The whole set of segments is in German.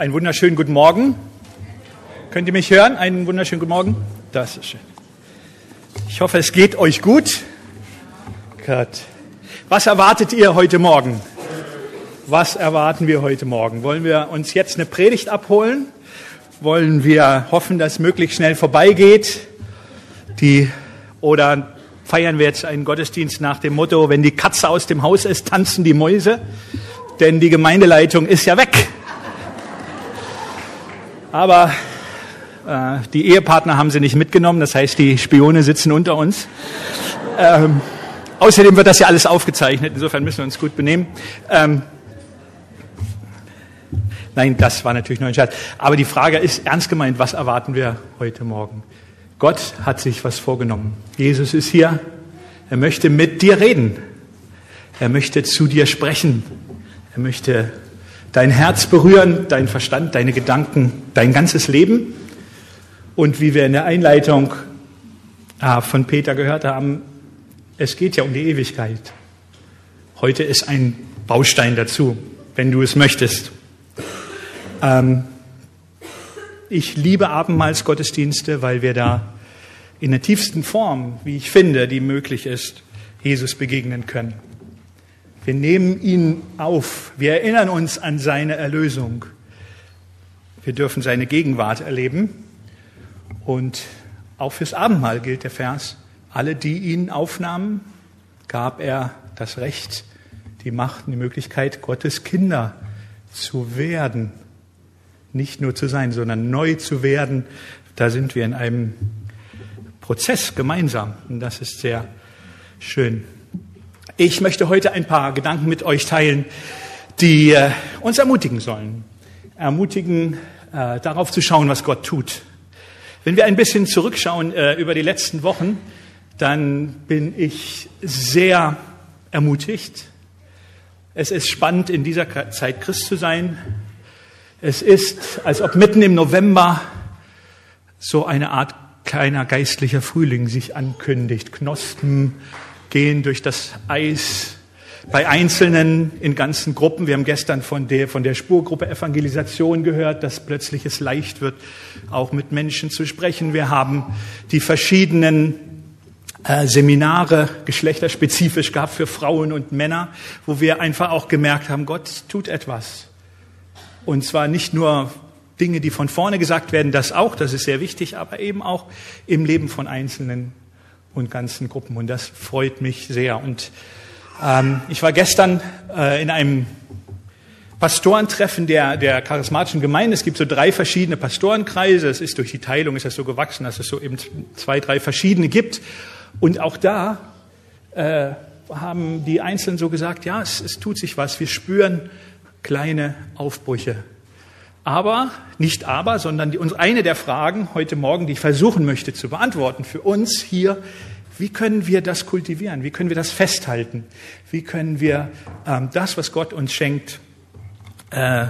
Einen wunderschönen guten Morgen. Könnt ihr mich hören? Einen wunderschönen guten Morgen. Das ist schön. Ich hoffe, es geht euch gut. Gott. Was erwartet ihr heute Morgen? Was erwarten wir heute Morgen? Wollen wir uns jetzt eine Predigt abholen? Wollen wir hoffen, dass es möglichst schnell vorbeigeht? Die, oder feiern wir jetzt einen Gottesdienst nach dem Motto, wenn die Katze aus dem Haus ist, tanzen die Mäuse? Denn die Gemeindeleitung ist ja weg. Aber äh, die Ehepartner haben sie nicht mitgenommen, das heißt, die Spione sitzen unter uns. Ähm, außerdem wird das ja alles aufgezeichnet, insofern müssen wir uns gut benehmen. Ähm, nein, das war natürlich nur ein Scherz. Aber die Frage ist ernst gemeint, was erwarten wir heute Morgen? Gott hat sich was vorgenommen. Jesus ist hier. Er möchte mit dir reden. Er möchte zu dir sprechen. Er möchte dein Herz berühren, dein Verstand, deine Gedanken, dein ganzes Leben. Und wie wir in der Einleitung ah, von Peter gehört haben, es geht ja um die Ewigkeit. Heute ist ein Baustein dazu, wenn du es möchtest. Ähm, ich liebe Abendmahlsgottesdienste, weil wir da in der tiefsten Form, wie ich finde, die möglich ist, Jesus begegnen können. Wir nehmen ihn auf. Wir erinnern uns an seine Erlösung. Wir dürfen seine Gegenwart erleben. Und auch fürs Abendmahl gilt der Vers. Alle, die ihn aufnahmen, gab er das Recht, die Macht und die Möglichkeit, Gottes Kinder zu werden. Nicht nur zu sein, sondern neu zu werden. Da sind wir in einem Prozess gemeinsam. Und das ist sehr schön. Ich möchte heute ein paar Gedanken mit euch teilen, die äh, uns ermutigen sollen. Ermutigen, äh, darauf zu schauen, was Gott tut. Wenn wir ein bisschen zurückschauen äh, über die letzten Wochen, dann bin ich sehr ermutigt. Es ist spannend, in dieser Zeit Christ zu sein. Es ist, als ob mitten im November so eine Art kleiner geistlicher Frühling sich ankündigt. Knospen, gehen durch das Eis bei Einzelnen in ganzen Gruppen. Wir haben gestern von der, von der Spurgruppe Evangelisation gehört, dass plötzlich es leicht wird, auch mit Menschen zu sprechen. Wir haben die verschiedenen äh, Seminare geschlechterspezifisch gehabt für Frauen und Männer, wo wir einfach auch gemerkt haben, Gott tut etwas. Und zwar nicht nur Dinge, die von vorne gesagt werden, das auch, das ist sehr wichtig, aber eben auch im Leben von Einzelnen und ganzen Gruppen. Und das freut mich sehr. Und ähm, ich war gestern äh, in einem Pastorentreffen der, der charismatischen Gemeinde. Es gibt so drei verschiedene Pastorenkreise. Es ist durch die Teilung ist das so gewachsen, dass es so eben zwei, drei verschiedene gibt. Und auch da äh, haben die Einzelnen so gesagt, ja, es, es tut sich was. Wir spüren kleine Aufbrüche aber, nicht aber, sondern die, eine der Fragen heute Morgen, die ich versuchen möchte zu beantworten für uns hier, wie können wir das kultivieren? Wie können wir das festhalten? Wie können wir ähm, das, was Gott uns schenkt, äh,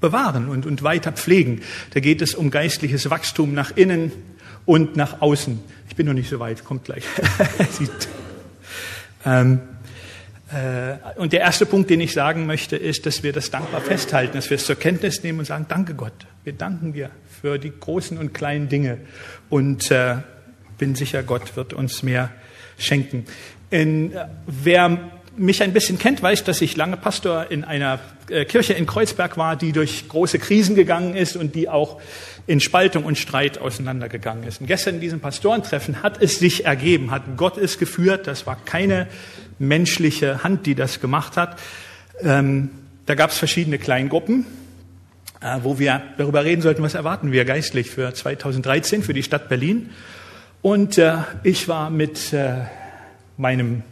bewahren und, und weiter pflegen? Da geht es um geistliches Wachstum nach innen und nach außen. Ich bin noch nicht so weit, kommt gleich. ähm, äh, und der erste Punkt, den ich sagen möchte, ist, dass wir das dankbar festhalten, dass wir es zur Kenntnis nehmen und sagen, danke Gott. Wir danken dir für die großen und kleinen Dinge. Und äh, bin sicher, Gott wird uns mehr schenken. In, äh, wer mich ein bisschen kennt, weiß, dass ich lange Pastor in einer äh, Kirche in Kreuzberg war, die durch große Krisen gegangen ist und die auch in Spaltung und Streit auseinandergegangen ist. Und gestern in diesem Pastorentreffen hat es sich ergeben, hat Gott es geführt. Das war keine menschliche Hand, die das gemacht hat. Ähm, da gab es verschiedene Kleingruppen, äh, wo wir darüber reden sollten, was erwarten wir geistlich für 2013 für die Stadt Berlin. Und äh, ich war mit äh, meinem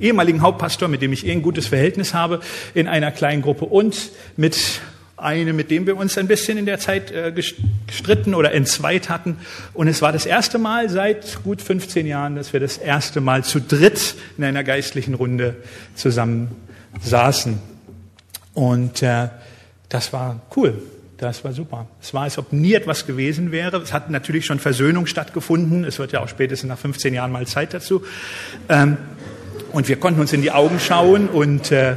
ehemaligen Hauptpastor, mit dem ich eh ein gutes Verhältnis habe, in einer kleinen Gruppe und mit eine, mit dem wir uns ein bisschen in der Zeit äh, gestritten oder entzweit hatten. Und es war das erste Mal seit gut 15 Jahren, dass wir das erste Mal zu dritt in einer geistlichen Runde zusammen saßen. Und äh, das war cool. Das war super. Es war, als ob nie etwas gewesen wäre. Es hat natürlich schon Versöhnung stattgefunden. Es wird ja auch spätestens nach 15 Jahren mal Zeit dazu. Ähm, und wir konnten uns in die Augen schauen und äh,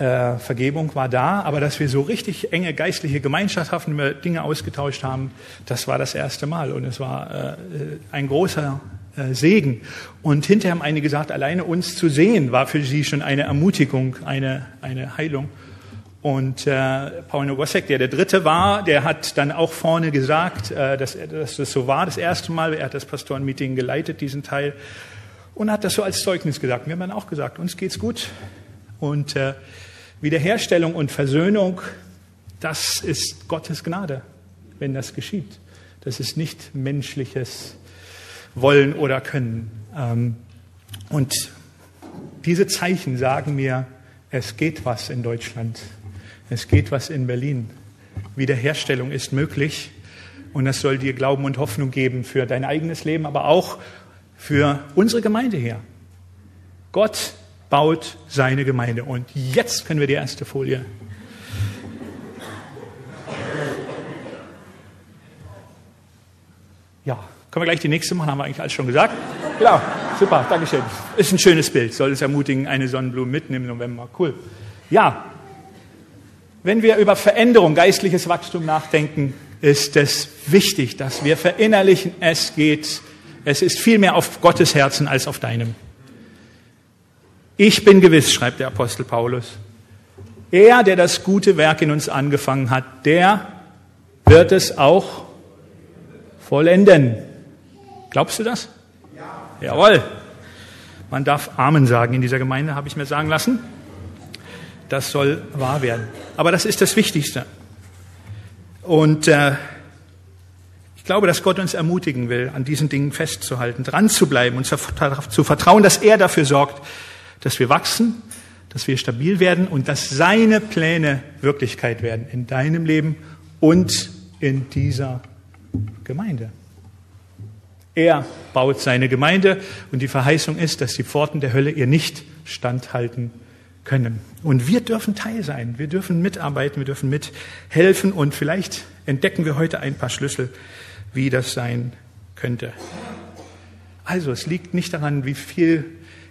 Äh, Vergebung war da, aber dass wir so richtig enge geistliche Gemeinschaft wir Dinge ausgetauscht haben, das war das erste Mal und es war äh, ein großer äh, Segen. Und hinterher haben einige gesagt, alleine uns zu sehen war für sie schon eine Ermutigung, eine, eine Heilung. Und äh, Paul Nogosek, der der Dritte war, der hat dann auch vorne gesagt, äh, dass, dass das so war das erste Mal. Er hat das Pastorenmeeting geleitet, diesen Teil, und hat das so als Zeugnis gesagt. Wir haben dann auch gesagt, uns geht's gut. Und äh, Wiederherstellung und Versöhnung, das ist Gottes Gnade, wenn das geschieht. Das ist nicht menschliches Wollen oder Können. Ähm, und diese Zeichen sagen mir, es geht was in Deutschland. Es geht was in Berlin. Wiederherstellung ist möglich. Und das soll dir Glauben und Hoffnung geben für dein eigenes Leben, aber auch für unsere Gemeinde hier. Gott baut seine Gemeinde. Und jetzt können wir die erste Folie. Ja, können wir gleich die nächste machen, haben wir eigentlich alles schon gesagt. Genau, super, Dankeschön. Ist ein schönes Bild, soll es ermutigen, eine Sonnenblume mitten im November. Cool. Ja, wenn wir über Veränderung, geistliches Wachstum nachdenken, ist es wichtig, dass wir verinnerlichen, es geht, es ist viel mehr auf Gottes Herzen als auf deinem. Ich bin gewiss, schreibt der Apostel Paulus, er, der das gute Werk in uns angefangen hat, der wird es auch vollenden. Glaubst du das? Ja. Jawohl. Man darf Amen sagen in dieser Gemeinde, habe ich mir sagen lassen. Das soll wahr werden. Aber das ist das Wichtigste. Und äh, glaube, dass Gott uns ermutigen will, an diesen Dingen festzuhalten, dran zu bleiben und zu vertrauen, dass er dafür sorgt, dass wir wachsen, dass wir stabil werden und dass seine Pläne Wirklichkeit werden in deinem Leben und in dieser Gemeinde. Er baut seine Gemeinde und die Verheißung ist, dass die Pforten der Hölle ihr nicht standhalten können. Und wir dürfen Teil sein, wir dürfen mitarbeiten, wir dürfen mithelfen und vielleicht entdecken wir heute ein paar Schlüssel, wie das sein könnte. Also es liegt nicht daran, wie viel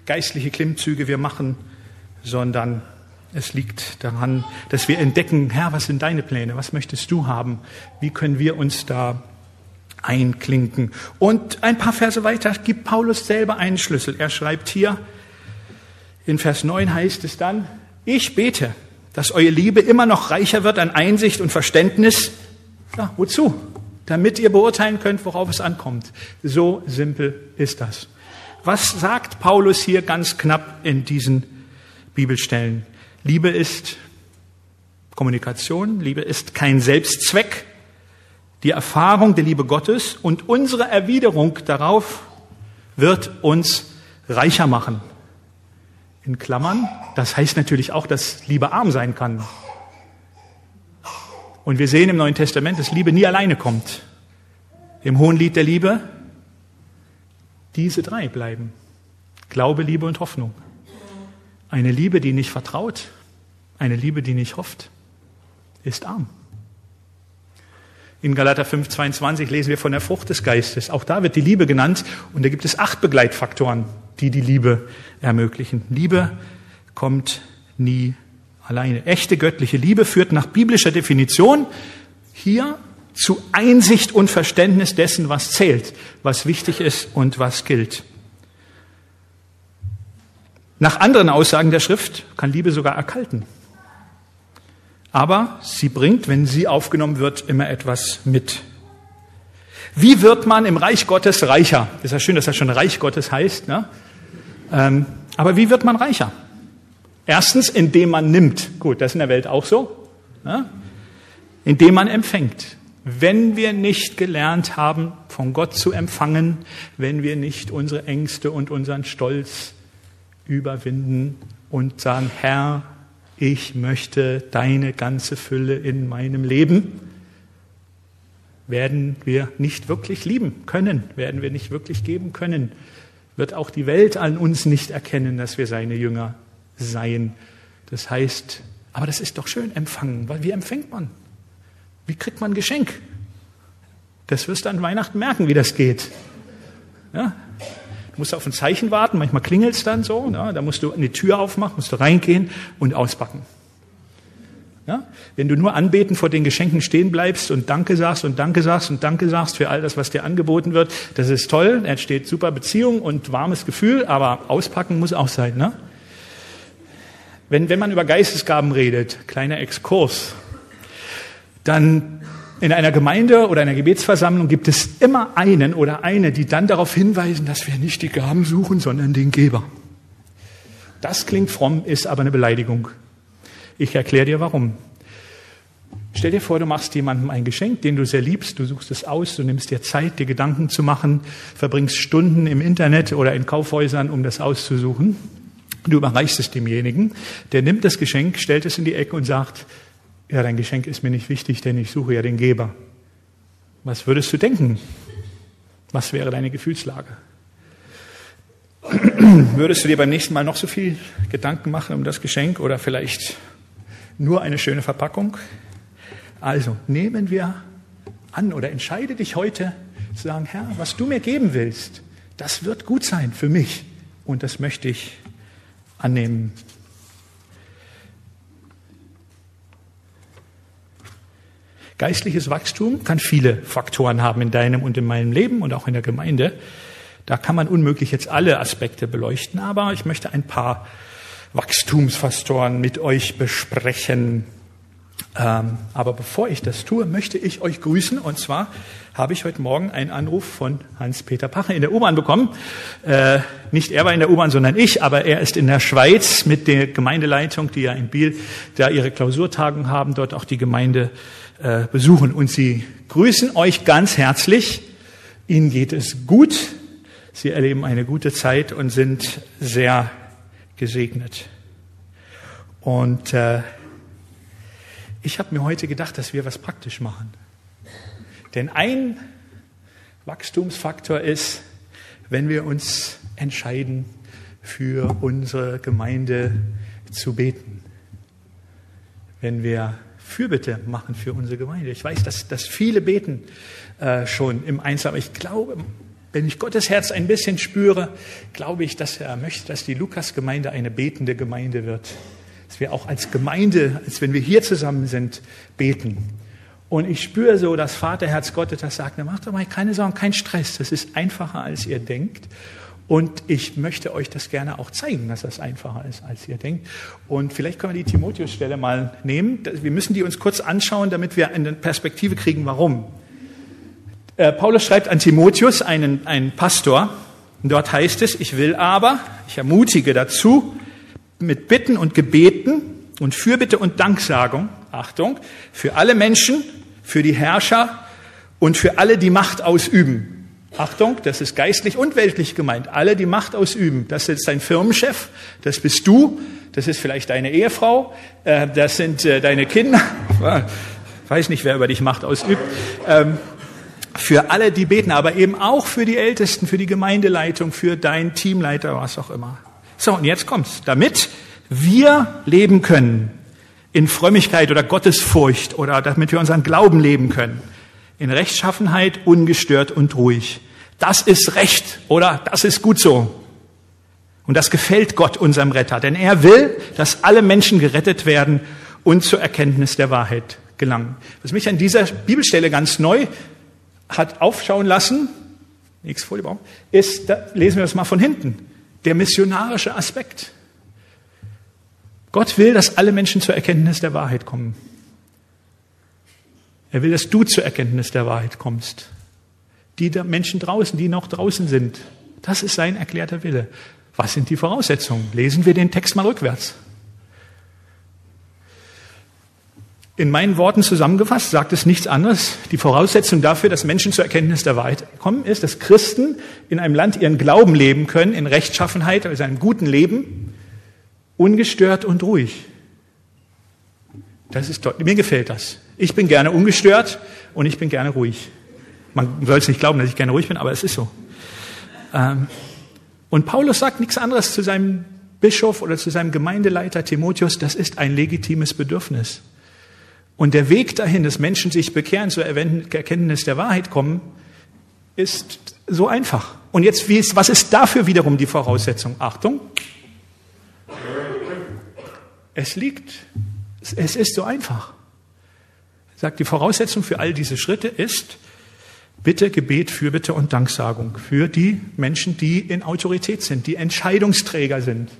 geistliche Klimmzüge wir machen, sondern es liegt daran, dass wir entdecken, Herr, was sind deine Pläne? Was möchtest du haben? Wie können wir uns da einklinken? Und ein paar Verse weiter gibt Paulus selber einen Schlüssel. Er schreibt hier, in Vers 9 heißt es dann, ich bete, dass eure Liebe immer noch reicher wird an Einsicht und Verständnis. Ja, wozu? Damit ihr beurteilen könnt, worauf es ankommt. So simpel ist das. Was sagt Paulus hier ganz knapp in diesen Bibelstellen? Liebe ist Kommunikation, Liebe ist kein Selbstzweck. Die Erfahrung der Liebe Gottes und unsere Erwiderung darauf wird uns reicher machen. In Klammern, das heißt natürlich auch, dass Liebe arm sein kann. Und wir sehen im Neuen Testament, dass Liebe nie alleine kommt. Im Hohen Lied der Liebe diese drei bleiben. Glaube, Liebe und Hoffnung. Eine Liebe, die nicht vertraut, eine Liebe, die nicht hofft, ist arm. In Galater 5, 22 lesen wir von der Frucht des Geistes. Auch da wird die Liebe genannt und da gibt es acht Begleitfaktoren, die die Liebe ermöglichen. Liebe kommt nie alleine. Echte göttliche Liebe führt nach biblischer Definition hier zu Einsicht und Verständnis dessen, was zählt, was wichtig ist und was gilt. Nach anderen Aussagen der Schrift kann Liebe sogar erkalten. Aber sie bringt, wenn sie aufgenommen wird, immer etwas mit. Wie wird man im Reich Gottes reicher? Ist ja schön, dass das schon Reich Gottes heißt. Ne? Ähm, aber wie wird man reicher? Erstens, indem man nimmt. Gut, das ist in der Welt auch so. Ne? Indem man empfängt. Wenn wir nicht gelernt haben, von Gott zu empfangen, wenn wir nicht unsere Ängste und unseren Stolz überwinden und sagen, Herr, ich möchte deine ganze Fülle in meinem Leben, werden wir nicht wirklich lieben können, werden wir nicht wirklich geben können, wird auch die Welt an uns nicht erkennen, dass wir seine Jünger seien. Das heißt, aber das ist doch schön empfangen, weil wie empfängt man? Wie kriegt man ein Geschenk? Das wirst du an Weihnachten merken, wie das geht. Ja? Du musst auf ein Zeichen warten, manchmal klingelt es dann so, ja? da musst du eine Tür aufmachen, musst du reingehen und auspacken. Ja? Wenn du nur anbeten vor den Geschenken stehen bleibst und Danke sagst und Danke sagst und Danke sagst für all das, was dir angeboten wird, das ist toll, entsteht super Beziehung und warmes Gefühl, aber auspacken muss auch sein. Ne? Wenn, wenn man über Geistesgaben redet, kleiner Exkurs, dann in einer Gemeinde oder einer Gebetsversammlung gibt es immer einen oder eine, die dann darauf hinweisen, dass wir nicht die Gaben suchen, sondern den Geber. Das klingt fromm, ist aber eine Beleidigung. Ich erkläre dir warum. Stell dir vor, du machst jemandem ein Geschenk, den du sehr liebst, du suchst es aus, du nimmst dir Zeit, dir Gedanken zu machen, verbringst Stunden im Internet oder in Kaufhäusern, um das auszusuchen. Du überreichst es demjenigen, der nimmt das Geschenk, stellt es in die Ecke und sagt, ja, dein Geschenk ist mir nicht wichtig, denn ich suche ja den Geber. Was würdest du denken? Was wäre deine Gefühlslage? Würdest du dir beim nächsten Mal noch so viel Gedanken machen um das Geschenk oder vielleicht nur eine schöne Verpackung? Also nehmen wir an oder entscheide dich heute zu sagen, Herr, was du mir geben willst, das wird gut sein für mich und das möchte ich annehmen. Geistliches Wachstum kann viele Faktoren haben in deinem und in meinem Leben und auch in der Gemeinde. Da kann man unmöglich jetzt alle Aspekte beleuchten, aber ich möchte ein paar Wachstumsfaktoren mit euch besprechen. Ähm, aber bevor ich das tue, möchte ich euch grüßen. Und zwar habe ich heute Morgen einen Anruf von Hans-Peter Pache in der U-Bahn bekommen. Äh, nicht er war in der U-Bahn, sondern ich, aber er ist in der Schweiz mit der Gemeindeleitung, die ja in Biel da ihre Klausurtagung haben, dort auch die Gemeinde äh, besuchen. Und sie grüßen euch ganz herzlich. Ihnen geht es gut. Sie erleben eine gute Zeit und sind sehr gesegnet. Und äh, ich habe mir heute gedacht, dass wir was praktisch machen. Denn ein Wachstumsfaktor ist, wenn wir uns entscheiden, für unsere Gemeinde zu beten. Wenn wir Fürbitte machen für unsere Gemeinde. Ich weiß, dass, dass viele beten äh, schon im Einzelnen, aber ich glaube, wenn ich Gottes Herz ein bisschen spüre, glaube ich, dass er möchte, dass die Lukas-Gemeinde eine betende Gemeinde wird. Dass wir auch als Gemeinde, als wenn wir hier zusammen sind, beten. Und ich spüre so das Vaterherz Gottes, das sagt, macht doch mal keine Sorgen, kein Stress. Das ist einfacher, als ihr denkt. Und ich möchte euch das gerne auch zeigen, dass das einfacher ist, als ihr denkt. Und vielleicht können wir die Timotheus-Stelle mal nehmen. Wir müssen die uns kurz anschauen, damit wir eine Perspektive kriegen, warum. Äh, Paulus schreibt an Timotheus, einen, einen Pastor, dort heißt es, ich will aber, ich ermutige dazu, mit Bitten und Gebeten und Fürbitte und Danksagung, Achtung, für alle Menschen, für die Herrscher und für alle, die Macht ausüben. Achtung, das ist geistlich und weltlich gemeint. Alle, die Macht ausüben. Das ist dein Firmenchef, das bist du, das ist vielleicht deine Ehefrau, äh, das sind äh, deine Kinder. Ich weiß nicht, wer über dich Macht ausübt. Ähm, für alle, die beten, aber eben auch für die Ältesten, für die Gemeindeleitung, für deinen Teamleiter, was auch immer. So, und jetzt kommt's. Damit wir leben können in Frömmigkeit oder Gottesfurcht oder damit wir unseren Glauben leben können, in Rechtschaffenheit, ungestört und ruhig. Das ist Recht oder das ist gut so. Und das gefällt Gott, unserem Retter, denn er will, dass alle Menschen gerettet werden und zur Erkenntnis der Wahrheit gelangen. Was mich an dieser Bibelstelle ganz neu hat aufschauen lassen, nächste Folie ist, da lesen wir das mal von hinten, der missionarische Aspekt. Gott will, dass alle Menschen zur Erkenntnis der Wahrheit kommen. Er will, dass du zur Erkenntnis der Wahrheit kommst. Die Menschen draußen, die noch draußen sind. Das ist sein erklärter Wille. Was sind die Voraussetzungen? Lesen wir den Text mal rückwärts. In meinen Worten zusammengefasst sagt es nichts anderes. Die Voraussetzung dafür, dass Menschen zur Erkenntnis der Wahrheit kommen, ist, dass Christen in einem Land ihren Glauben leben können, in Rechtschaffenheit, also einem guten Leben, ungestört und ruhig. Das ist toll. Mir gefällt das. Ich bin gerne ungestört und ich bin gerne ruhig. Man soll es nicht glauben, dass ich gerne ruhig bin, aber es ist so. Ähm, und Paulus sagt nichts anderes zu seinem Bischof oder zu seinem Gemeindeleiter Timotheus, das ist ein legitimes Bedürfnis. Und der Weg dahin, dass Menschen sich bekehren, zur Erkenntnis der Wahrheit kommen, ist so einfach. Und jetzt, ist, was ist dafür wiederum die Voraussetzung? Achtung. Es liegt Es ist so einfach. Sagt, die Voraussetzung für all diese Schritte ist Bitte, Gebet, Fürbitte und Danksagung für die Menschen, die in Autorität sind, die Entscheidungsträger sind.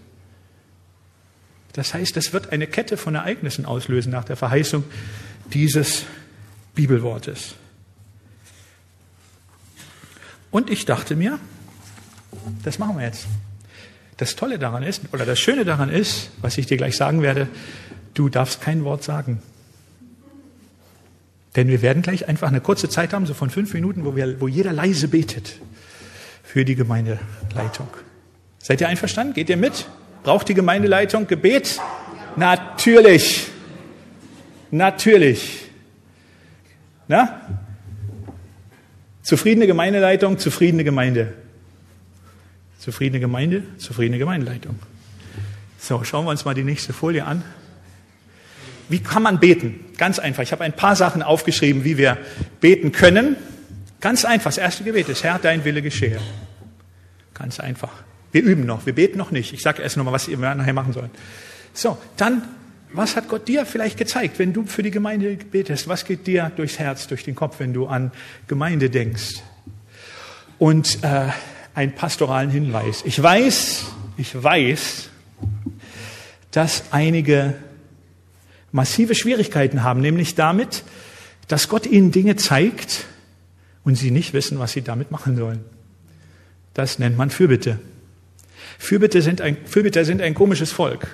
Das heißt, das wird eine Kette von Ereignissen auslösen nach der Verheißung dieses Bibelwortes. Und ich dachte mir, das machen wir jetzt. Das Tolle daran ist, oder das Schöne daran ist, was ich dir gleich sagen werde, du darfst kein Wort sagen. Denn wir werden gleich einfach eine kurze Zeit haben, so von fünf Minuten, wo, wir, wo jeder leise betet für die Gemeindeleitung. Seid ihr einverstanden? Geht ihr mit? Braucht die Gemeindeleitung Gebet? Natürlich. Natürlich. Na? Zufriedene Gemeindeleitung, zufriedene Gemeinde. Zufriedene Gemeinde, zufriedene Gemeindeleitung. So, schauen wir uns mal die nächste Folie an. Wie kann man beten? Ganz einfach. Ich habe ein paar Sachen aufgeschrieben, wie wir beten können. Ganz einfach. Das erste Gebet ist, Herr, dein Wille geschehe. Ganz einfach. Wir üben noch. Wir beten noch nicht. Ich sage erst nochmal, was ihr nachher machen sollt. So, dann, was hat Gott dir vielleicht gezeigt, wenn du für die Gemeinde betest? Was geht dir durchs Herz, durch den Kopf, wenn du an Gemeinde denkst? Und äh, einen pastoralen Hinweis. Ich weiß, ich weiß, dass einige massive Schwierigkeiten haben, nämlich damit, dass Gott ihnen Dinge zeigt und sie nicht wissen, was sie damit machen sollen. Das nennt man Fürbitte. Fürbitte sind ein, Fürbitter sind ein komisches Volk.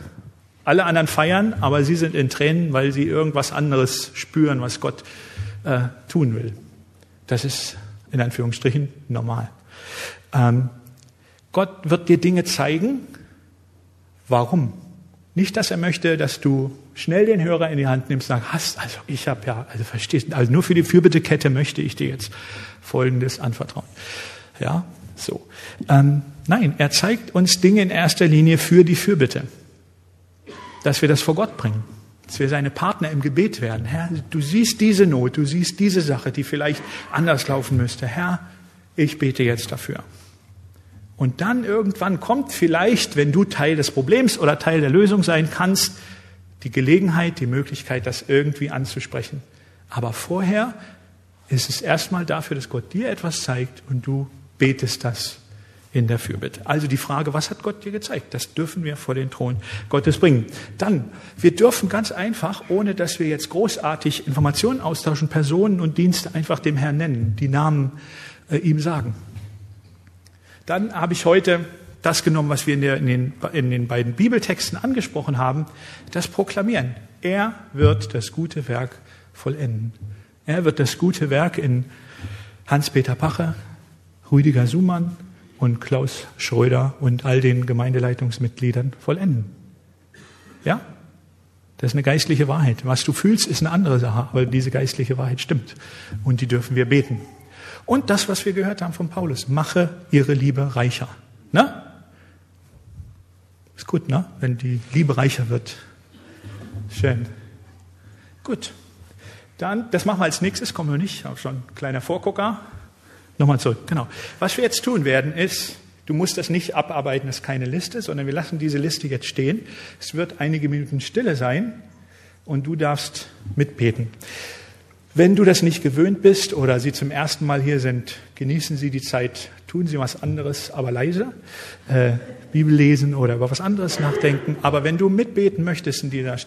Alle anderen feiern, aber sie sind in Tränen, weil sie irgendwas anderes spüren, was Gott äh, tun will. Das ist in Anführungsstrichen normal. Ähm, Gott wird dir Dinge zeigen. Warum? Nicht, dass er möchte, dass du schnell den Hörer in die Hand nimmst und sagst, hast, also ich habe ja, also verstehst, also nur für die Fürbittekette möchte ich dir jetzt Folgendes anvertrauen. Ja, so. Ähm, nein, er zeigt uns Dinge in erster Linie für die Fürbitte. Dass wir das vor Gott bringen. Dass wir seine Partner im Gebet werden. Herr, du siehst diese Not, du siehst diese Sache, die vielleicht anders laufen müsste. Herr, ich bete jetzt dafür. Und dann irgendwann kommt vielleicht, wenn du Teil des Problems oder Teil der Lösung sein kannst, die Gelegenheit, die Möglichkeit, das irgendwie anzusprechen. Aber vorher ist es erstmal dafür, dass Gott dir etwas zeigt und du betest das in der Fürbitte. Also die Frage, was hat Gott dir gezeigt? Das dürfen wir vor den Thron Gottes bringen. Dann, wir dürfen ganz einfach, ohne dass wir jetzt großartig Informationen austauschen, Personen und Dienste einfach dem Herrn nennen, die Namen äh, ihm sagen. Dann habe ich heute das genommen, was wir in, der, in, den, in den beiden Bibeltexten angesprochen haben, das Proklamieren. Er wird das gute Werk vollenden. Er wird das gute Werk in Hans-Peter Pache, Rüdiger Sumann und Klaus Schröder und all den Gemeindeleitungsmitgliedern vollenden. Ja? Das ist eine geistliche Wahrheit. Was du fühlst, ist eine andere Sache, aber diese geistliche Wahrheit stimmt. Und die dürfen wir beten. Und das, was wir gehört haben von Paulus, mache ihre Liebe reicher. Ne? Ist gut, ne? Wenn die Liebe reicher wird. Schön. Gut. Dann, das machen wir als nächstes, kommen wir nicht, auch schon ein kleiner Vorgucker. Nochmal zurück, genau. Was wir jetzt tun werden, ist, du musst das nicht abarbeiten, das ist keine Liste, sondern wir lassen diese Liste jetzt stehen. Es wird einige Minuten Stille sein und du darfst mitbeten. Wenn du das nicht gewöhnt bist oder Sie zum ersten Mal hier sind, genießen Sie die Zeit, tun Sie was anderes, aber leise, äh, Bibel lesen oder über was anderes nachdenken. Aber wenn du mitbeten möchtest in dieser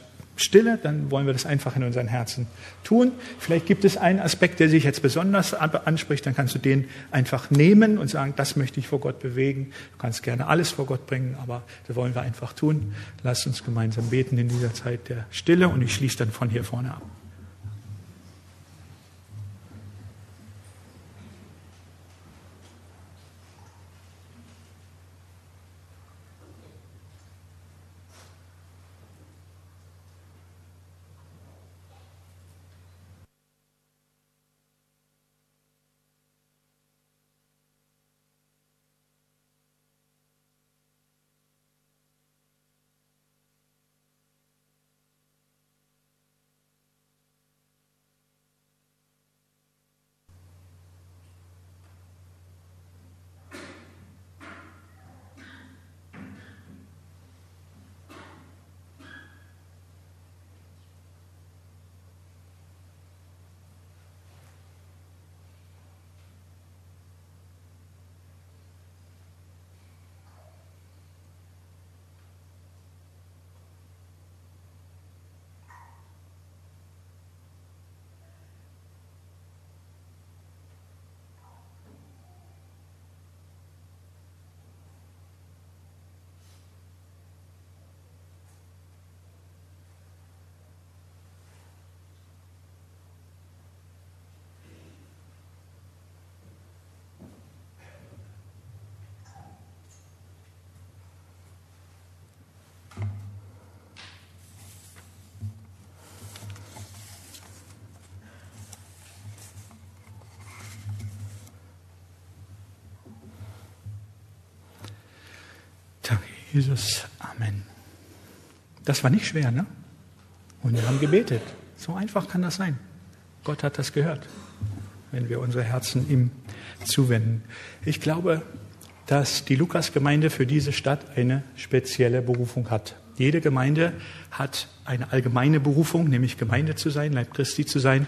Stille, dann wollen wir das einfach in unseren Herzen tun. Vielleicht gibt es einen Aspekt, der sich jetzt besonders anspricht, dann kannst du den einfach nehmen und sagen, das möchte ich vor Gott bewegen. Du kannst gerne alles vor Gott bringen, aber das wollen wir einfach tun. Lass uns gemeinsam beten in dieser Zeit der Stille und ich schließe dann von hier vorne ab. Jesus, Amen. Das war nicht schwer, ne? Und wir haben gebetet. So einfach kann das sein. Gott hat das gehört, wenn wir unsere Herzen ihm zuwenden. Ich glaube, dass die Lukas-Gemeinde für diese Stadt eine spezielle Berufung hat. Jede Gemeinde hat eine allgemeine Berufung, nämlich Gemeinde zu sein, Leib Christi zu sein.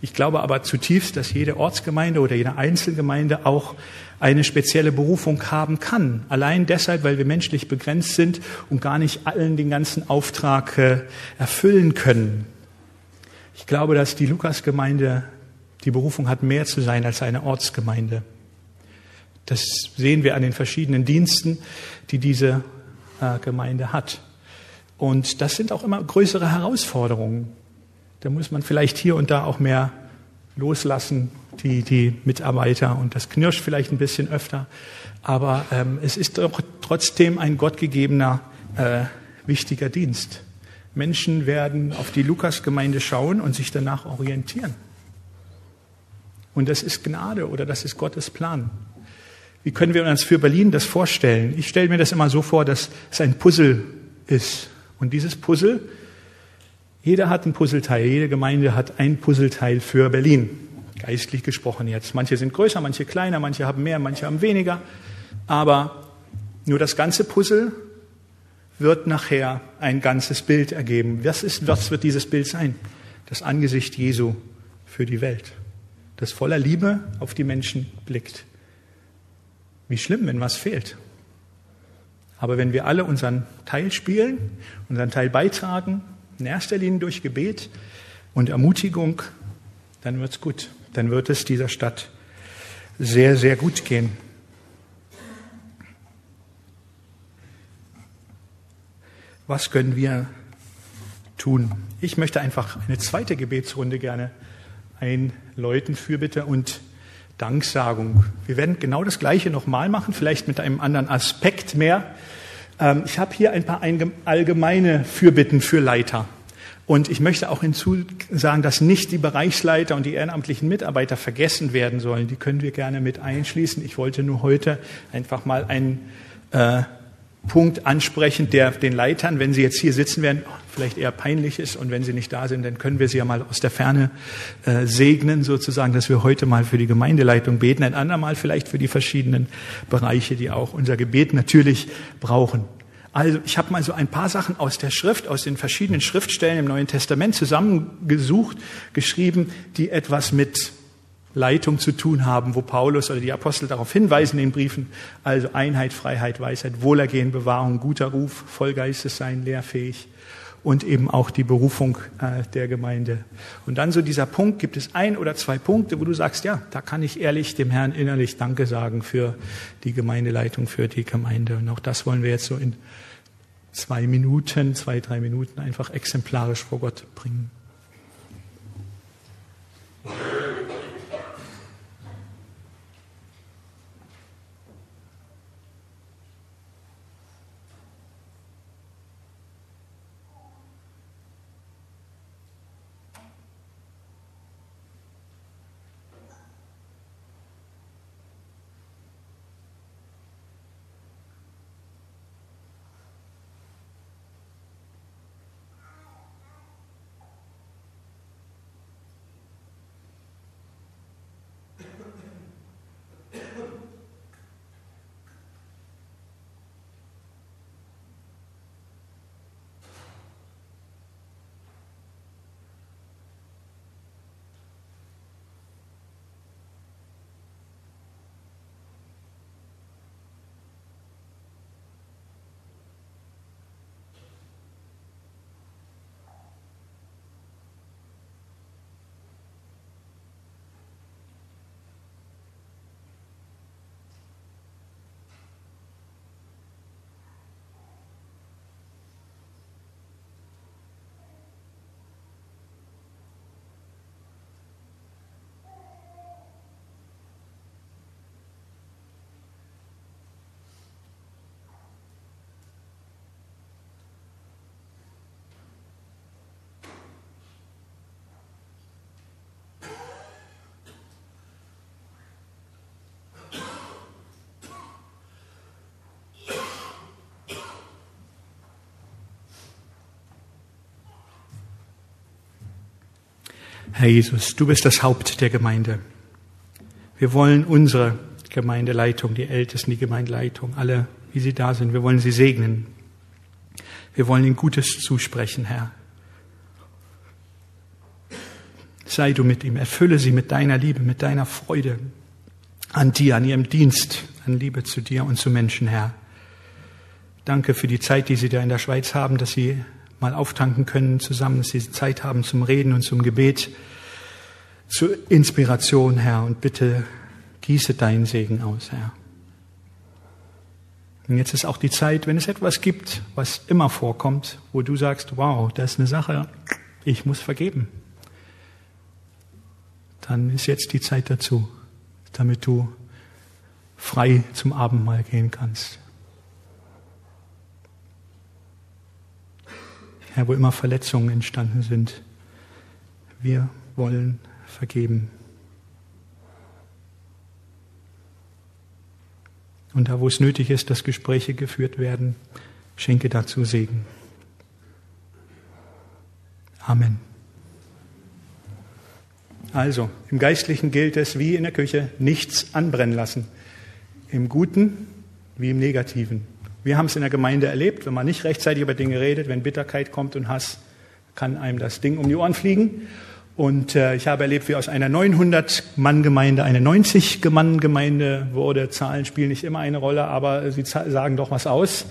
Ich glaube aber zutiefst, dass jede Ortsgemeinde oder jede Einzelgemeinde auch eine spezielle Berufung haben kann. Allein deshalb, weil wir menschlich begrenzt sind und gar nicht allen den ganzen Auftrag äh, erfüllen können. Ich glaube, dass die Lukasgemeinde die Berufung hat, mehr zu sein als eine Ortsgemeinde. Das sehen wir an den verschiedenen Diensten, die diese äh, Gemeinde hat. Und das sind auch immer größere Herausforderungen. Da muss man vielleicht hier und da auch mehr loslassen, die, die Mitarbeiter. Und das knirscht vielleicht ein bisschen öfter. Aber ähm, es ist doch trotzdem ein gottgegebener, äh, wichtiger Dienst. Menschen werden auf die Lukasgemeinde schauen und sich danach orientieren. Und das ist Gnade oder das ist Gottes Plan. Wie können wir uns für Berlin das vorstellen? Ich stelle mir das immer so vor, dass es ein Puzzle ist. Und dieses Puzzle, jeder hat ein Puzzleteil, jede Gemeinde hat ein Puzzleteil für Berlin. Geistlich gesprochen jetzt. Manche sind größer, manche kleiner, manche haben mehr, manche haben weniger. Aber nur das ganze Puzzle wird nachher ein ganzes Bild ergeben. Was, ist, was wird dieses Bild sein? Das Angesicht Jesu für die Welt, das voller Liebe auf die Menschen blickt. Wie schlimm, wenn was fehlt. Aber wenn wir alle unseren Teil spielen, unseren Teil beitragen, in erster Linie durch Gebet und Ermutigung, dann wird's gut. Dann wird es dieser Stadt sehr, sehr gut gehen. Was können wir tun? Ich möchte einfach eine zweite Gebetsrunde gerne einläuten, Fürbitte und Danksagung. Wir werden genau das Gleiche nochmal machen, vielleicht mit einem anderen Aspekt mehr. Ähm, ich habe hier ein paar allgemeine Fürbitten für Leiter. Und ich möchte auch hinzusagen, dass nicht die Bereichsleiter und die ehrenamtlichen Mitarbeiter vergessen werden sollen. Die können wir gerne mit einschließen. Ich wollte nur heute einfach mal einen äh, Punkt ansprechen, der den Leitern, wenn sie jetzt hier sitzen werden, vielleicht eher peinlich ist. Und wenn sie nicht da sind, dann können wir sie ja mal aus der Ferne äh, segnen, sozusagen, dass wir heute mal für die Gemeindeleitung beten, ein andermal vielleicht für die verschiedenen Bereiche, die auch unser Gebet natürlich brauchen. Also ich habe mal so ein paar Sachen aus der Schrift, aus den verschiedenen Schriftstellen im Neuen Testament zusammengesucht, geschrieben, die etwas mit Leitung zu tun haben, wo Paulus oder die Apostel darauf hinweisen in den Briefen. Also Einheit, Freiheit, Weisheit, Wohlergehen, Bewahrung, guter Ruf, Vollgeistes sein, lehrfähig und eben auch die Berufung äh, der Gemeinde. Und dann so dieser Punkt, gibt es ein oder zwei Punkte, wo du sagst, ja, da kann ich ehrlich dem Herrn innerlich Danke sagen für die Gemeindeleitung, für die Gemeinde. Und auch das wollen wir jetzt so in zwei Minuten, zwei, drei Minuten einfach exemplarisch vor Gott bringen. Herr Jesus, du bist das Haupt der Gemeinde. Wir wollen unsere Gemeindeleitung, die Ältesten, die Gemeindeleitung, alle, wie sie da sind, wir wollen sie segnen. Wir wollen ihnen Gutes zusprechen, Herr. Sei du mit ihm, erfülle sie mit deiner Liebe, mit deiner Freude an dir, an ihrem Dienst, an Liebe zu dir und zu Menschen, Herr. Danke für die Zeit, die Sie da in der Schweiz haben, dass Sie mal auftanken können zusammen, dass Sie Zeit haben zum Reden und zum Gebet, zur Inspiration, Herr. Und bitte gieße deinen Segen aus, Herr. Und jetzt ist auch die Zeit, wenn es etwas gibt, was immer vorkommt, wo du sagst, wow, das ist eine Sache, ich muss vergeben. Dann ist jetzt die Zeit dazu, damit du frei zum Abendmahl gehen kannst. Herr, wo immer Verletzungen entstanden sind. Wir wollen vergeben. Und da, wo es nötig ist, dass Gespräche geführt werden, schenke dazu Segen. Amen. Also, im Geistlichen gilt es wie in der Küche, nichts anbrennen lassen. Im Guten wie im Negativen. Wir haben es in der Gemeinde erlebt, wenn man nicht rechtzeitig über Dinge redet, wenn Bitterkeit kommt und Hass, kann einem das Ding um die Ohren fliegen. Und äh, ich habe erlebt, wie aus einer 900-Mann-Gemeinde eine 90-Mann-Gemeinde wurde. Zahlen spielen nicht immer eine Rolle, aber sie sagen doch was aus.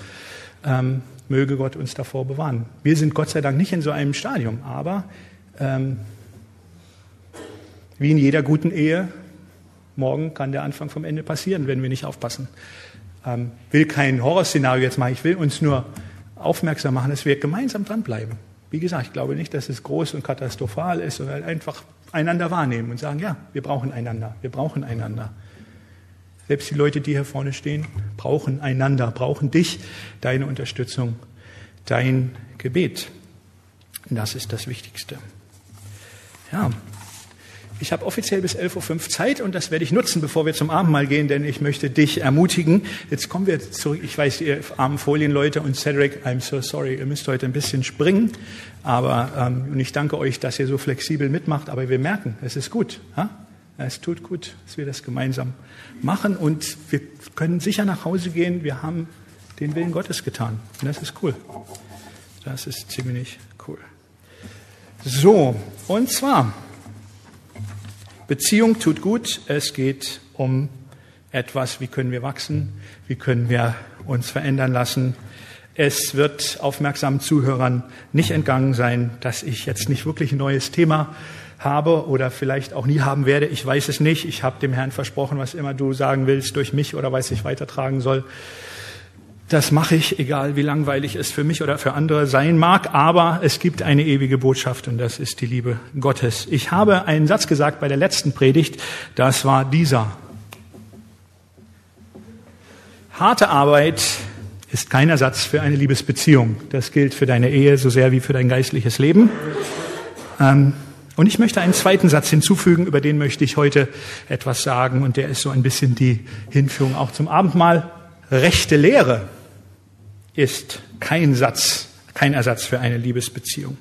Ähm, möge Gott uns davor bewahren. Wir sind Gott sei Dank nicht in so einem Stadium, aber ähm, wie in jeder guten Ehe, morgen kann der Anfang vom Ende passieren, wenn wir nicht aufpassen ähm, will kein Horrorszenario jetzt machen, ich will uns nur aufmerksam machen, dass wir gemeinsam dranbleiben. Wie gesagt, ich glaube nicht, dass es groß und katastrophal ist, sondern einfach einander wahrnehmen und sagen, ja, wir brauchen einander, wir brauchen einander. Selbst die Leute, die hier vorne stehen, brauchen einander, brauchen dich, deine Unterstützung, dein Gebet. Das ist das Wichtigste. Ja, ich habe offiziell bis 11.05 Uhr Zeit und das werde ich nutzen, bevor wir zum Abendmahl gehen, denn ich möchte dich ermutigen. Jetzt kommen wir zurück. Ich weiß, ihr armen Folienleute und Cedric, I'm so sorry, ihr müsst heute ein bisschen springen. Aber ähm, und ich danke euch, dass ihr so flexibel mitmacht. Aber wir merken, es ist gut. Ha? Es tut gut, dass wir das gemeinsam machen und wir können sicher nach Hause gehen. Wir haben den Willen Gottes getan. Und das ist cool. Das ist ziemlich cool. So, und zwar Beziehung tut gut. Es geht um etwas, wie können wir wachsen, wie können wir uns verändern lassen. Es wird aufmerksamen Zuhörern nicht entgangen sein, dass ich jetzt nicht wirklich ein neues Thema habe oder vielleicht auch nie haben werde. Ich weiß es nicht. Ich habe dem Herrn versprochen, was immer du sagen willst durch mich oder was ich weitertragen soll. Das mache ich, egal wie langweilig es für mich oder für andere sein mag, aber es gibt eine ewige Botschaft und das ist die Liebe Gottes. Ich habe einen Satz gesagt bei der letzten Predigt, das war dieser. Harte Arbeit ist kein Ersatz für eine Liebesbeziehung. Das gilt für deine Ehe so sehr wie für dein geistliches Leben. Ähm, und ich möchte einen zweiten Satz hinzufügen, über den möchte ich heute etwas sagen und der ist so ein bisschen die Hinführung auch zum Abendmahl. Rechte Lehre ist kein Satz, kein Ersatz für eine Liebesbeziehung.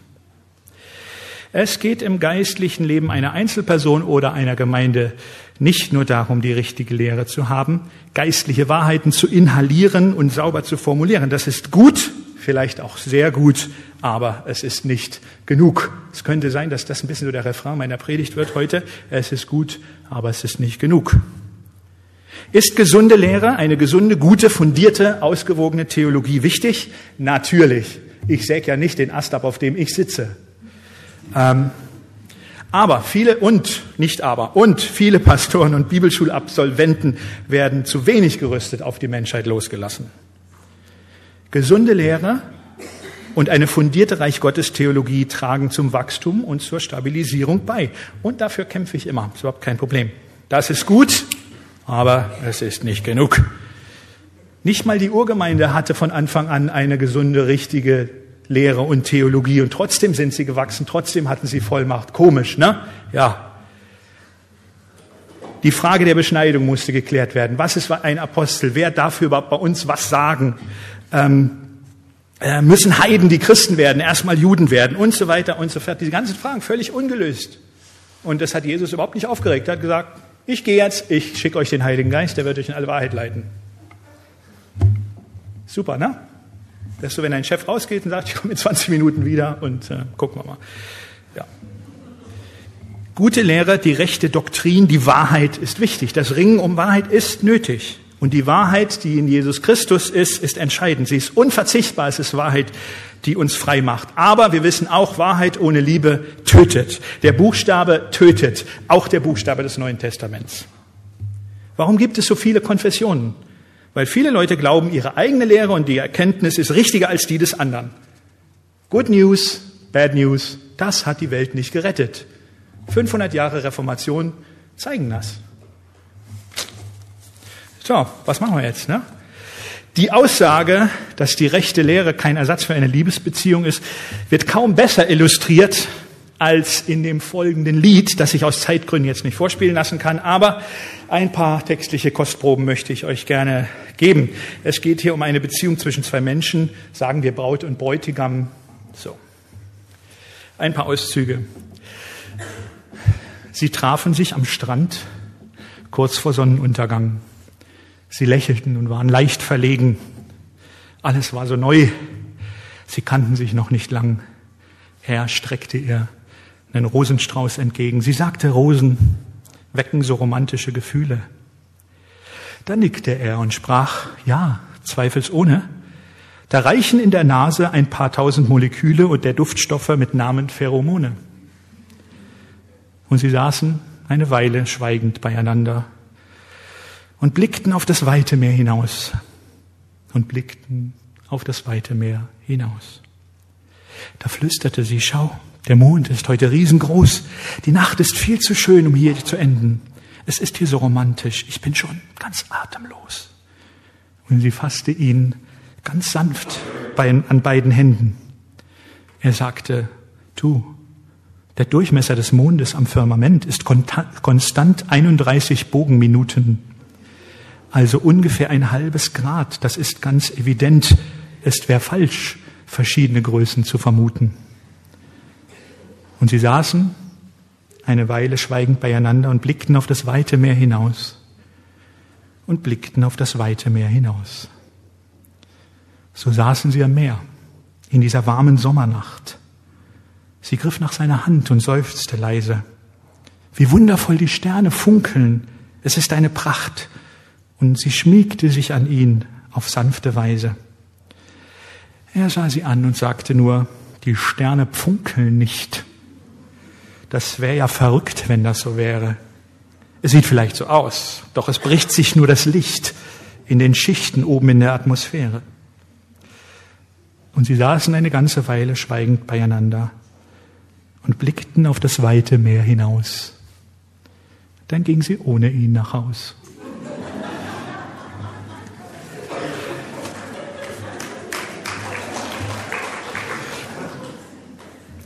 Es geht im geistlichen Leben einer Einzelperson oder einer Gemeinde nicht nur darum, die richtige Lehre zu haben, geistliche Wahrheiten zu inhalieren und sauber zu formulieren. Das ist gut, vielleicht auch sehr gut, aber es ist nicht genug. Es könnte sein, dass das ein bisschen so der Refrain meiner Predigt wird heute. Es ist gut, aber es ist nicht genug. Ist gesunde Lehre, eine gesunde, gute, fundierte, ausgewogene Theologie wichtig? Natürlich. Ich säge ja nicht den Ast ab, auf dem ich sitze. Ähm, aber viele und, nicht aber, und viele Pastoren und Bibelschulabsolventen werden zu wenig gerüstet auf die Menschheit losgelassen. Gesunde Lehre und eine fundierte Reich Gottes Theologie tragen zum Wachstum und zur Stabilisierung bei. Und dafür kämpfe ich immer. Das ist überhaupt kein Problem. Das ist gut aber es ist nicht genug. Nicht mal die Urgemeinde hatte von Anfang an eine gesunde, richtige Lehre und Theologie und trotzdem sind sie gewachsen, trotzdem hatten sie Vollmacht. Komisch, ne? Ja. Die Frage der Beschneidung musste geklärt werden. Was ist ein Apostel? Wer darf überhaupt bei uns was sagen? Ähm, äh, müssen Heiden die Christen werden, erstmal Juden werden und so weiter und so fort. Diese ganzen Fragen völlig ungelöst. Und das hat Jesus überhaupt nicht aufgeregt. Er hat gesagt, ich gehe jetzt, ich schicke euch den Heiligen Geist, der wird euch in alle Wahrheit leiten. Super, ne? Das ist so, wenn ein Chef rausgeht und sagt, ich komme in 20 Minuten wieder und äh, gucken wir mal. Ja. Gute Lehre, die rechte Doktrin, die Wahrheit ist wichtig. Das Ringen um Wahrheit ist nötig. Und die Wahrheit, die in Jesus Christus ist, ist entscheidend. Sie ist unverzichtbar. Es ist Wahrheit, die uns frei macht. Aber wir wissen auch, Wahrheit ohne Liebe tötet. Der Buchstabe tötet. Auch der Buchstabe des Neuen Testaments. Warum gibt es so viele Konfessionen? Weil viele Leute glauben, ihre eigene Lehre und die Erkenntnis ist richtiger als die des anderen. Good News, Bad News, das hat die Welt nicht gerettet. 500 Jahre Reformation zeigen das. So, was machen wir jetzt? Ne? Die Aussage, dass die rechte Lehre kein Ersatz für eine Liebesbeziehung ist, wird kaum besser illustriert als in dem folgenden Lied, das ich aus Zeitgründen jetzt nicht vorspielen lassen kann, aber ein paar textliche Kostproben möchte ich euch gerne geben. Es geht hier um eine Beziehung zwischen zwei Menschen, sagen wir Braut und Bräutigam. So. Ein paar Auszüge. Sie trafen sich am Strand kurz vor Sonnenuntergang. Sie lächelten und waren leicht verlegen. Alles war so neu. Sie kannten sich noch nicht lang. Er streckte ihr einen Rosenstrauß entgegen. Sie sagte, Rosen wecken so romantische Gefühle. Da nickte er und sprach, ja, zweifelsohne. Da reichen in der Nase ein paar tausend Moleküle und der Duftstoffe mit Namen Pheromone. Und sie saßen eine Weile schweigend beieinander und blickten auf das weite Meer hinaus und blickten auf das weite Meer hinaus. Da flüsterte sie, schau, der Mond ist heute riesengroß. Die Nacht ist viel zu schön, um hier zu enden. Es ist hier so romantisch. Ich bin schon ganz atemlos. Und sie fasste ihn ganz sanft an beiden Händen. Er sagte, du, der Durchmesser des Mondes am Firmament ist konstant 31 Bogenminuten. Also ungefähr ein halbes Grad. Das ist ganz evident. Es wäre falsch, verschiedene Größen zu vermuten. Und sie saßen eine Weile schweigend beieinander und blickten auf das weite Meer hinaus. Und blickten auf das weite Meer hinaus. So saßen sie am Meer in dieser warmen Sommernacht. Sie griff nach seiner Hand und seufzte leise. Wie wundervoll die Sterne funkeln. Es ist eine Pracht. Und sie schmiegte sich an ihn auf sanfte Weise. Er sah sie an und sagte nur, die Sterne funkeln nicht. Das wäre ja verrückt, wenn das so wäre. Es sieht vielleicht so aus, doch es bricht sich nur das Licht in den Schichten oben in der Atmosphäre. Und sie saßen eine ganze Weile schweigend beieinander und blickten auf das weite Meer hinaus. Dann ging sie ohne ihn nach Haus.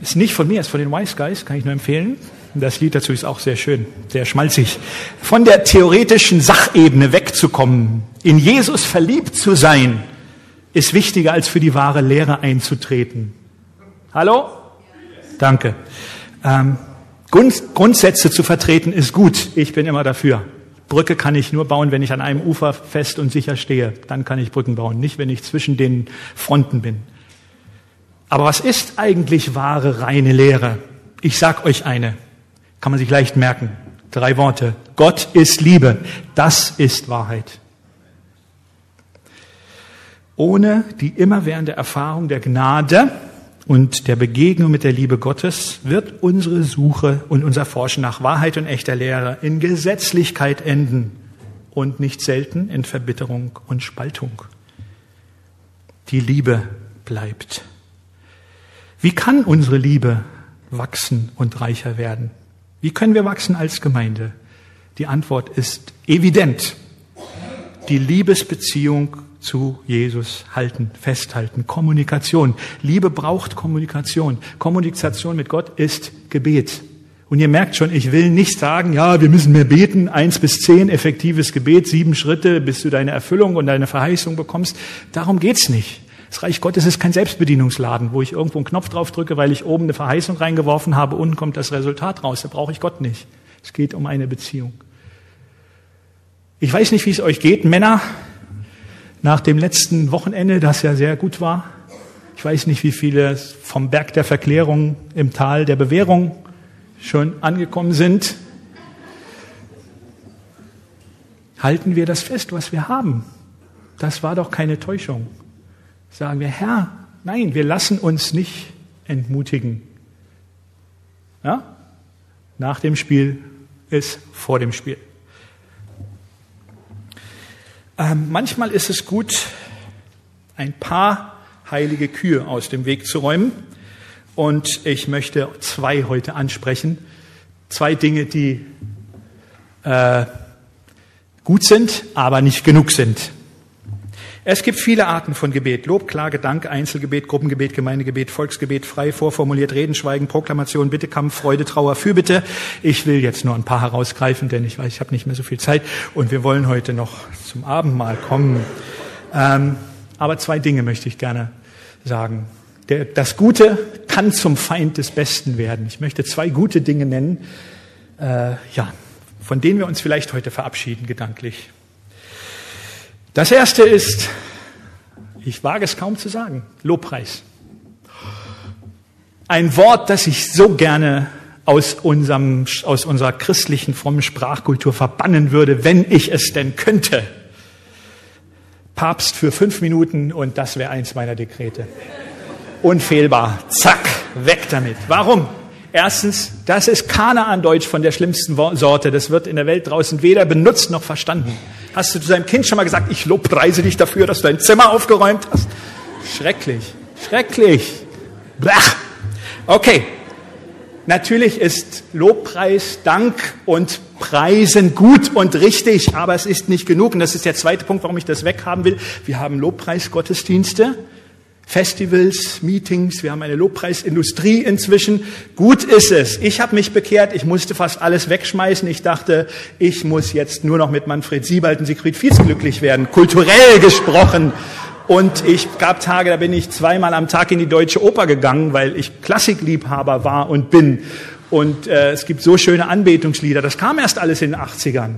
Ist nicht von mir, ist von den Wise Guys, kann ich nur empfehlen. Das Lied dazu ist auch sehr schön, sehr schmalzig. Von der theoretischen Sachebene wegzukommen, in Jesus verliebt zu sein, ist wichtiger als für die wahre Lehre einzutreten. Hallo? Danke. Ähm, Grund, Grundsätze zu vertreten ist gut. Ich bin immer dafür. Brücke kann ich nur bauen, wenn ich an einem Ufer fest und sicher stehe. Dann kann ich Brücken bauen, nicht wenn ich zwischen den Fronten bin. Aber was ist eigentlich wahre, reine Lehre? Ich sag euch eine. Kann man sich leicht merken. Drei Worte. Gott ist Liebe. Das ist Wahrheit. Ohne die immerwährende Erfahrung der Gnade und der Begegnung mit der Liebe Gottes wird unsere Suche und unser Forschen nach Wahrheit und echter Lehre in Gesetzlichkeit enden und nicht selten in Verbitterung und Spaltung. Die Liebe bleibt. Wie kann unsere Liebe wachsen und reicher werden? Wie können wir wachsen als Gemeinde? Die Antwort ist evident. Die Liebesbeziehung zu Jesus halten, festhalten, Kommunikation. Liebe braucht Kommunikation. Kommunikation mit Gott ist Gebet. Und ihr merkt schon, ich will nicht sagen, ja, wir müssen mehr beten, eins bis zehn, effektives Gebet, sieben Schritte, bis du deine Erfüllung und deine Verheißung bekommst. Darum geht's nicht Das Reich Gottes ist kein Selbstbedienungsladen, wo ich irgendwo einen Knopf drauf drücke, weil ich oben eine Verheißung reingeworfen habe, unten kommt das Resultat raus. Da brauche ich Gott nicht. Es geht um eine Beziehung. Ich weiß nicht, wie es euch geht, Männer, nach dem letzten Wochenende, das ja sehr gut war. Ich weiß nicht, wie viele vom Berg der Verklärung im Tal der Bewährung schon angekommen sind. Halten wir das fest, was wir haben. Das war doch keine Täuschung. Sagen wir, Herr, nein, wir lassen uns nicht entmutigen. Ja? Nach dem Spiel ist vor dem Spiel. Ähm, manchmal ist es gut, ein paar heilige Kühe aus dem Weg zu räumen. Und ich möchte zwei heute ansprechen. Zwei Dinge, die äh, gut sind, aber nicht genug sind. Es gibt viele Arten von Gebet. Lob, Klage, Dank, Einzelgebet, Gruppengebet, Gemeindegebet, Volksgebet, frei vorformuliert, Reden, Schweigen, Proklamation, Bitte, Kampf, Freude, Trauer, Fürbitte. Ich will jetzt nur ein paar herausgreifen, denn ich weiß, ich habe nicht mehr so viel Zeit und wir wollen heute noch zum Abendmahl kommen. Ähm, aber zwei Dinge möchte ich gerne sagen. Der, das Gute kann zum Feind des Besten werden. Ich möchte zwei gute Dinge nennen, äh, ja, von denen wir uns vielleicht heute verabschieden, gedanklich. Das erste ist, ich wage es kaum zu sagen, Lobpreis. Ein Wort, das ich so gerne aus, unserem, aus unserer christlichen frommen Sprachkultur verbannen würde, wenn ich es denn könnte. Papst für fünf Minuten und das wäre eins meiner Dekrete. Unfehlbar. Zack, weg damit. Warum? Erstens, das ist Kanaan-Deutsch von der schlimmsten Sorte. Das wird in der Welt draußen weder benutzt noch verstanden. Hast du zu deinem Kind schon mal gesagt, ich lobpreise dich dafür, dass du dein Zimmer aufgeräumt hast? Schrecklich, schrecklich. Blach. Okay. Natürlich ist Lobpreis, Dank und Preisen gut und richtig, aber es ist nicht genug. Und das ist der zweite Punkt, warum ich das weghaben will. Wir haben Lobpreisgottesdienste. Festivals, Meetings, wir haben eine Lobpreisindustrie inzwischen. Gut ist es. Ich habe mich bekehrt, ich musste fast alles wegschmeißen. Ich dachte, ich muss jetzt nur noch mit Manfred Siebald und Siegfried Fietz glücklich werden, kulturell gesprochen. Und ich gab Tage, da bin ich zweimal am Tag in die Deutsche Oper gegangen, weil ich Klassikliebhaber war und bin. Und äh, es gibt so schöne Anbetungslieder. Das kam erst alles in den 80ern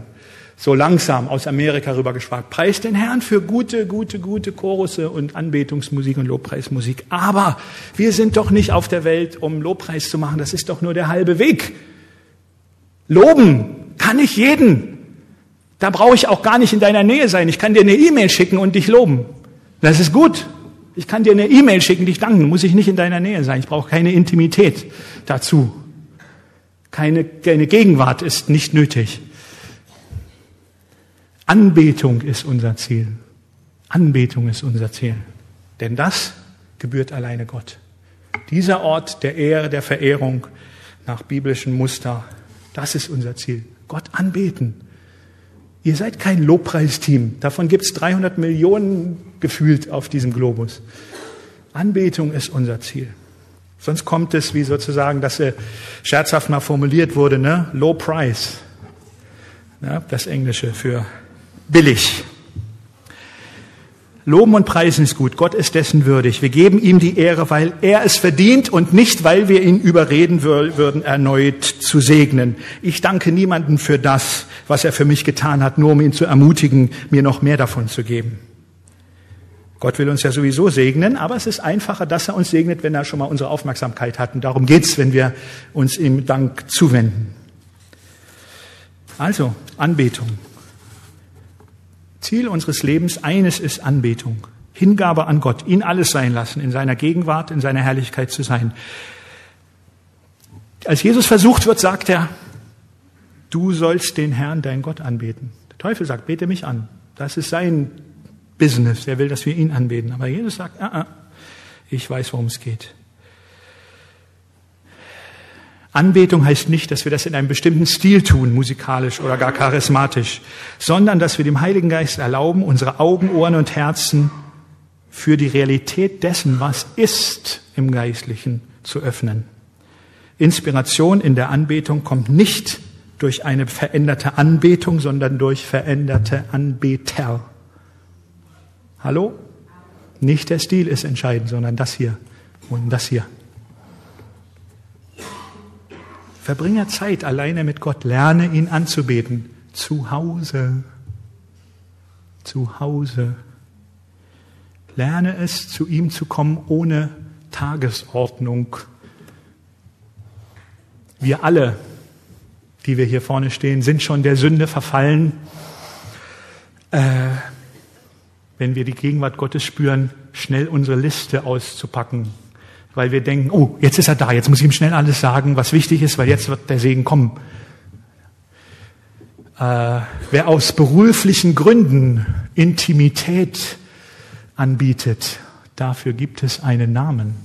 so langsam aus Amerika rübergeschwagt. Preis den Herrn für gute, gute, gute Chorusse und Anbetungsmusik und Lobpreismusik. Aber wir sind doch nicht auf der Welt, um Lobpreis zu machen. Das ist doch nur der halbe Weg. Loben kann ich jeden. Da brauche ich auch gar nicht in deiner Nähe sein. Ich kann dir eine E-Mail schicken und dich loben. Das ist gut. Ich kann dir eine E-Mail schicken, dich danken. Muss ich nicht in deiner Nähe sein. Ich brauche keine Intimität dazu. Keine, keine Gegenwart ist nicht nötig. Anbetung ist unser Ziel. Anbetung ist unser Ziel. Denn das gebührt alleine Gott. Dieser Ort der Ehre, der Verehrung nach biblischem Muster, das ist unser Ziel. Gott anbeten. Ihr seid kein Lobpreisteam. Davon gibt es 300 Millionen gefühlt auf diesem Globus. Anbetung ist unser Ziel. Sonst kommt es, wie sozusagen das äh, scherzhaft mal formuliert wurde, ne? Low Price. Ja, das Englische für billig. Loben und preisen ist gut. Gott ist dessen würdig. Wir geben ihm die Ehre, weil er es verdient und nicht, weil wir ihn überreden würden, erneut zu segnen. Ich danke niemandem für das, was er für mich getan hat, nur um ihn zu ermutigen, mir noch mehr davon zu geben. Gott will uns ja sowieso segnen, aber es ist einfacher, dass er uns segnet, wenn er schon mal unsere Aufmerksamkeit hat. Und darum geht's, wenn wir uns ihm Dank zuwenden. Also, Anbetung. Ziel unseres Lebens eines ist Anbetung, Hingabe an Gott, ihn alles sein lassen, in seiner Gegenwart, in seiner Herrlichkeit zu sein. Als Jesus versucht wird, sagt er, du sollst den Herrn, dein Gott, anbeten. Der Teufel sagt, bete mich an. Das ist sein Business. Er will, dass wir ihn anbeten. Aber Jesus sagt, ah, ah, ich weiß, worum es geht. Anbetung heißt nicht, dass wir das in einem bestimmten Stil tun, musikalisch oder gar charismatisch, sondern dass wir dem Heiligen Geist erlauben, unsere Augen, Ohren und Herzen für die Realität dessen, was ist, im Geistlichen zu öffnen. Inspiration in der Anbetung kommt nicht durch eine veränderte Anbetung, sondern durch veränderte Anbeter. Hallo? Nicht der Stil ist entscheidend, sondern das hier und das hier. Verbringe Zeit alleine mit Gott, lerne ihn anzubeten. Zu Hause. Zu Hause. Lerne es, zu ihm zu kommen ohne Tagesordnung. Wir alle, die wir hier vorne stehen, sind schon der Sünde verfallen. Äh, wenn wir die Gegenwart Gottes spüren, schnell unsere Liste auszupacken, weil wir denken, oh, jetzt ist er da, jetzt muss ich ihm schnell alles sagen, was wichtig ist, weil jetzt wird der Segen kommen. Äh, wer aus beruflichen Gründen Intimität anbietet, dafür gibt es einen Namen.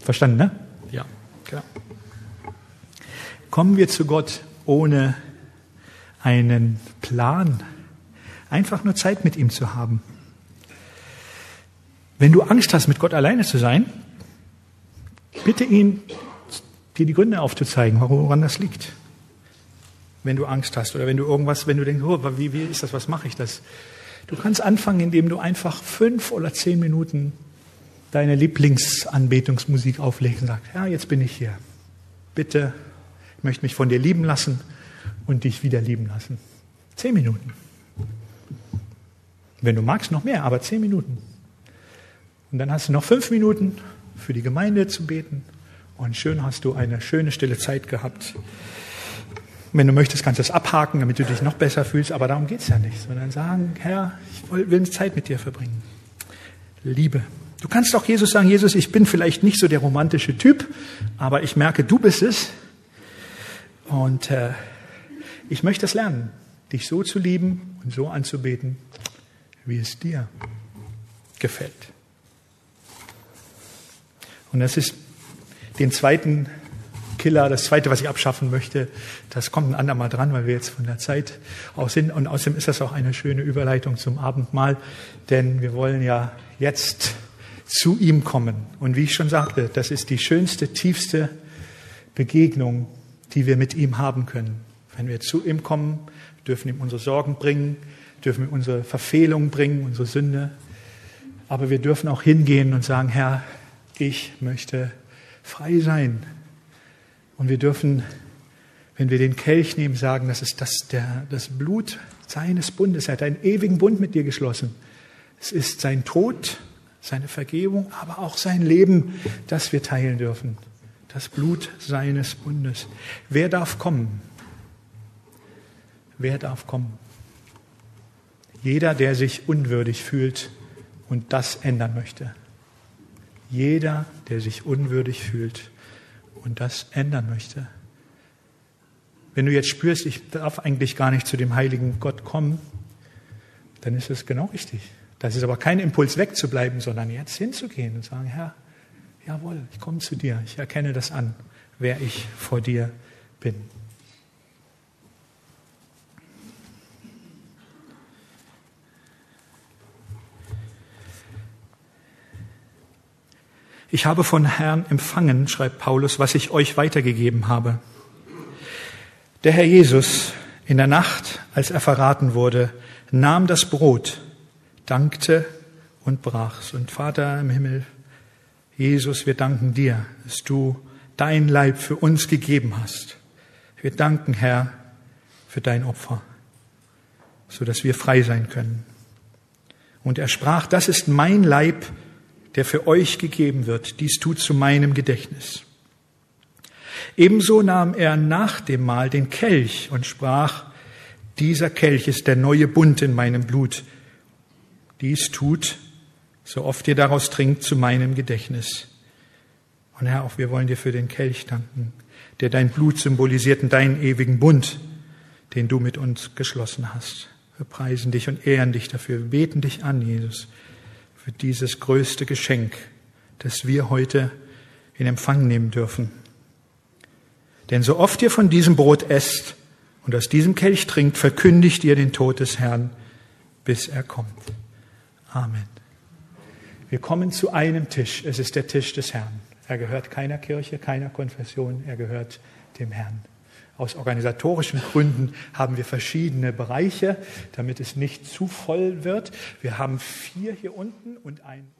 Verstanden, ne? Ja, klar. Kommen wir zu Gott ohne einen Plan, einfach nur Zeit mit ihm zu haben. Wenn du Angst hast, mit Gott alleine zu sein, bitte ihn, dir die Gründe aufzuzeigen, woran das liegt. Wenn du Angst hast oder wenn du irgendwas, wenn du denkst, oh, wie, wie ist das, was mache ich das? Du kannst anfangen, indem du einfach fünf oder zehn Minuten deine Lieblingsanbetungsmusik auflegst und sagst, ja, jetzt bin ich hier. Bitte, ich möchte mich von dir lieben lassen und dich wieder lieben lassen. Zehn Minuten. Wenn du magst, noch mehr, aber zehn Minuten. Und dann hast du noch fünf Minuten für die Gemeinde zu beten. Und schön hast du eine schöne, stille Zeit gehabt. Wenn du möchtest, kannst du es abhaken, damit du dich noch besser fühlst. Aber darum geht es ja nicht. Sondern sagen, Herr, ich will Zeit mit dir verbringen. Liebe. Du kannst auch Jesus sagen, Jesus, ich bin vielleicht nicht so der romantische Typ, aber ich merke, du bist es. Und äh, ich möchte es lernen, dich so zu lieben und so anzubeten, wie es dir gefällt. Und das ist den zweiten Killer, das zweite, was ich abschaffen möchte, das kommt ein andermal dran, weil wir jetzt von der Zeit aus sind. Und außerdem ist das auch eine schöne Überleitung zum Abendmahl, denn wir wollen ja jetzt zu ihm kommen. Und wie ich schon sagte, das ist die schönste, tiefste Begegnung, die wir mit ihm haben können. Wenn wir zu ihm kommen, dürfen ihm unsere Sorgen bringen, dürfen ihm unsere Verfehlungen bringen, unsere Sünde. Aber wir dürfen auch hingehen und sagen, Herr, ich möchte frei sein. Und wir dürfen, wenn wir den Kelch nehmen, sagen, das ist das, der, das Blut seines Bundes. Er hat einen ewigen Bund mit dir geschlossen. Es ist sein Tod, seine Vergebung, aber auch sein Leben, das wir teilen dürfen. Das Blut seines Bundes. Wer darf kommen? Wer darf kommen? Jeder, der sich unwürdig fühlt und das ändern möchte. Jeder, der sich unwürdig fühlt und das ändern möchte. Wenn du jetzt spürst, ich darf eigentlich gar nicht zu dem heiligen Gott kommen, dann ist es genau richtig. Das ist aber kein Impuls wegzubleiben, sondern jetzt hinzugehen und sagen, Herr, jawohl, ich komme zu dir, ich erkenne das an, wer ich vor dir bin. Ich habe von Herrn empfangen, schreibt Paulus, was ich euch weitergegeben habe. Der Herr Jesus in der Nacht, als er verraten wurde, nahm das Brot, dankte und brach's. Und Vater im Himmel, Jesus, wir danken dir, dass du dein Leib für uns gegeben hast. Wir danken, Herr, für dein Opfer, so dass wir frei sein können. Und er sprach, das ist mein Leib, der für euch gegeben wird. Dies tut zu meinem Gedächtnis. Ebenso nahm er nach dem Mahl den Kelch und sprach, dieser Kelch ist der neue Bund in meinem Blut. Dies tut, so oft ihr daraus trinkt, zu meinem Gedächtnis. Und Herr, auch wir wollen dir für den Kelch danken, der dein Blut symbolisiert und deinen ewigen Bund, den du mit uns geschlossen hast. Wir preisen dich und ehren dich dafür. Wir beten dich an, Jesus für dieses größte Geschenk, das wir heute in Empfang nehmen dürfen. Denn so oft ihr von diesem Brot esst und aus diesem Kelch trinkt, verkündigt ihr den Tod des Herrn, bis er kommt. Amen. Wir kommen zu einem Tisch. Es ist der Tisch des Herrn. Er gehört keiner Kirche, keiner Konfession. Er gehört dem Herrn. Aus organisatorischen Gründen haben wir verschiedene Bereiche, damit es nicht zu voll wird. Wir haben vier hier unten und oben.